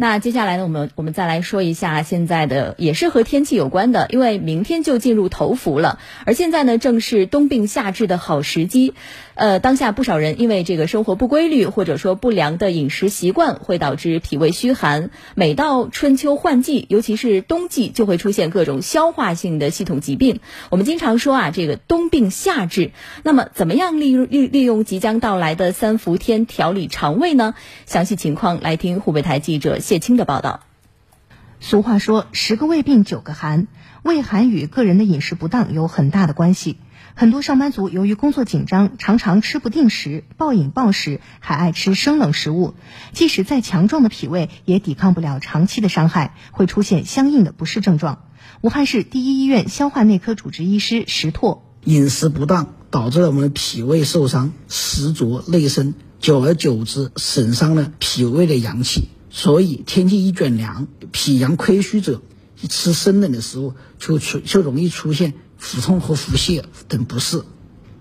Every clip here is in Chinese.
那接下来呢，我们我们再来说一下现在的也是和天气有关的，因为明天就进入头伏了，而现在呢正是冬病夏治的好时机。呃，当下不少人因为这个生活不规律或者说不良的饮食习惯，会导致脾胃虚寒。每到春秋换季，尤其是冬季，就会出现各种消化性的系统疾病。我们经常说啊，这个冬病夏治。那么，怎么样利利利用即将到来的三伏天调理肠胃呢？详细情况来听湖北台记者。谢青的报道。俗话说“十个胃病九个寒”，胃寒与个人的饮食不当有很大的关系。很多上班族由于工作紧张，常常吃不定时，暴饮暴食，还爱吃生冷食物。即使再强壮的脾胃，也抵抗不了长期的伤害，会出现相应的不适症状。武汉市第一医院消化内科主治医师石拓：饮食不当导致了我们的脾胃受伤，食浊内生，久而久之损伤了脾胃的阳气。所以天气一转凉，脾阳亏虚者，吃生冷的食物就出就容易出现腹痛和腹泻等不适。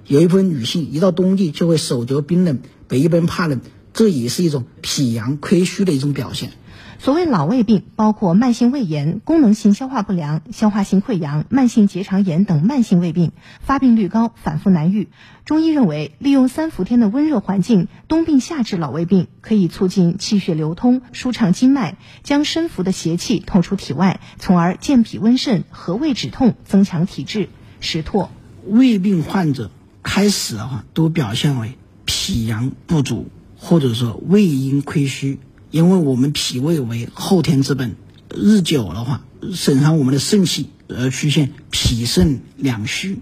有一部分女性一到冬季就会手脚冰冷、背背怕冷，这也是一种脾阳亏虚的一种表现。所谓老胃病，包括慢性胃炎、功能性消化不良、消化性溃疡、慢性结肠炎等慢性胃病，发病率高，反复难愈。中医认为，利用三伏天的温热环境，冬病夏治老胃病，可以促进气血流通，舒畅经脉，将身伏的邪气透出体外，从而健脾温肾、和胃止痛，增强体质。石拓，胃病患者开始的话，都表现为脾阳不足，或者说胃阴亏虚。因为我们脾胃为后天之本，日久的话，损伤我们的肾气，而出现脾肾两虚。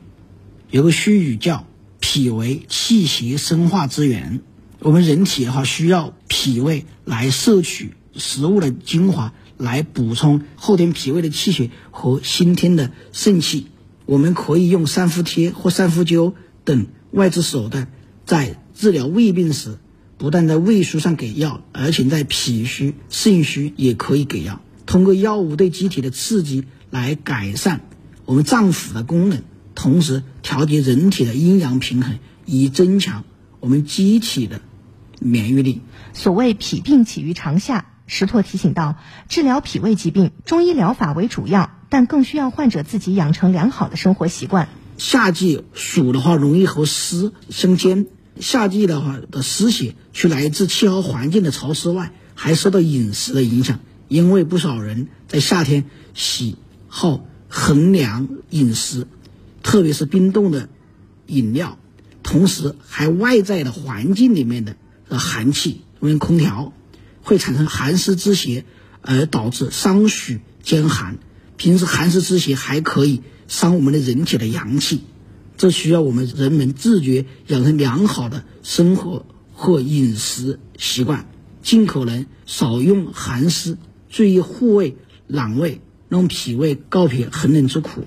有个虚语叫“脾为气血生化之源”，我们人体的话需要脾胃来摄取食物的精华，来补充后天脾胃的气血和先天的肾气。我们可以用三伏贴或三伏灸等外治手段，在治疗胃病时。不但在胃虚上给药，而且在脾虚、肾虚也可以给药。通过药物对机体的刺激来改善我们脏腑的功能，同时调节人体的阴阳平衡，以增强我们机体的免疫力。所谓脾病起于肠下，石拓提醒到，治疗脾胃疾病，中医疗法为主要，但更需要患者自己养成良好的生活习惯。夏季暑的话，容易和湿相兼。夏季的话的湿邪，除来自气候环境的潮湿外，还受到饮食的影响。因为不少人在夏天喜好衡凉饮食，特别是冰冻的饮料，同时还外在的环境里面的寒气，因为空调会产生寒湿之邪，而导致伤暑兼寒。平时寒湿之邪还可以伤我们的人体的阳气。这需要我们人们自觉养成良好的生活或饮食习惯，尽可能少用寒湿，注意护胃、暖胃，让脾胃告别寒冷之苦。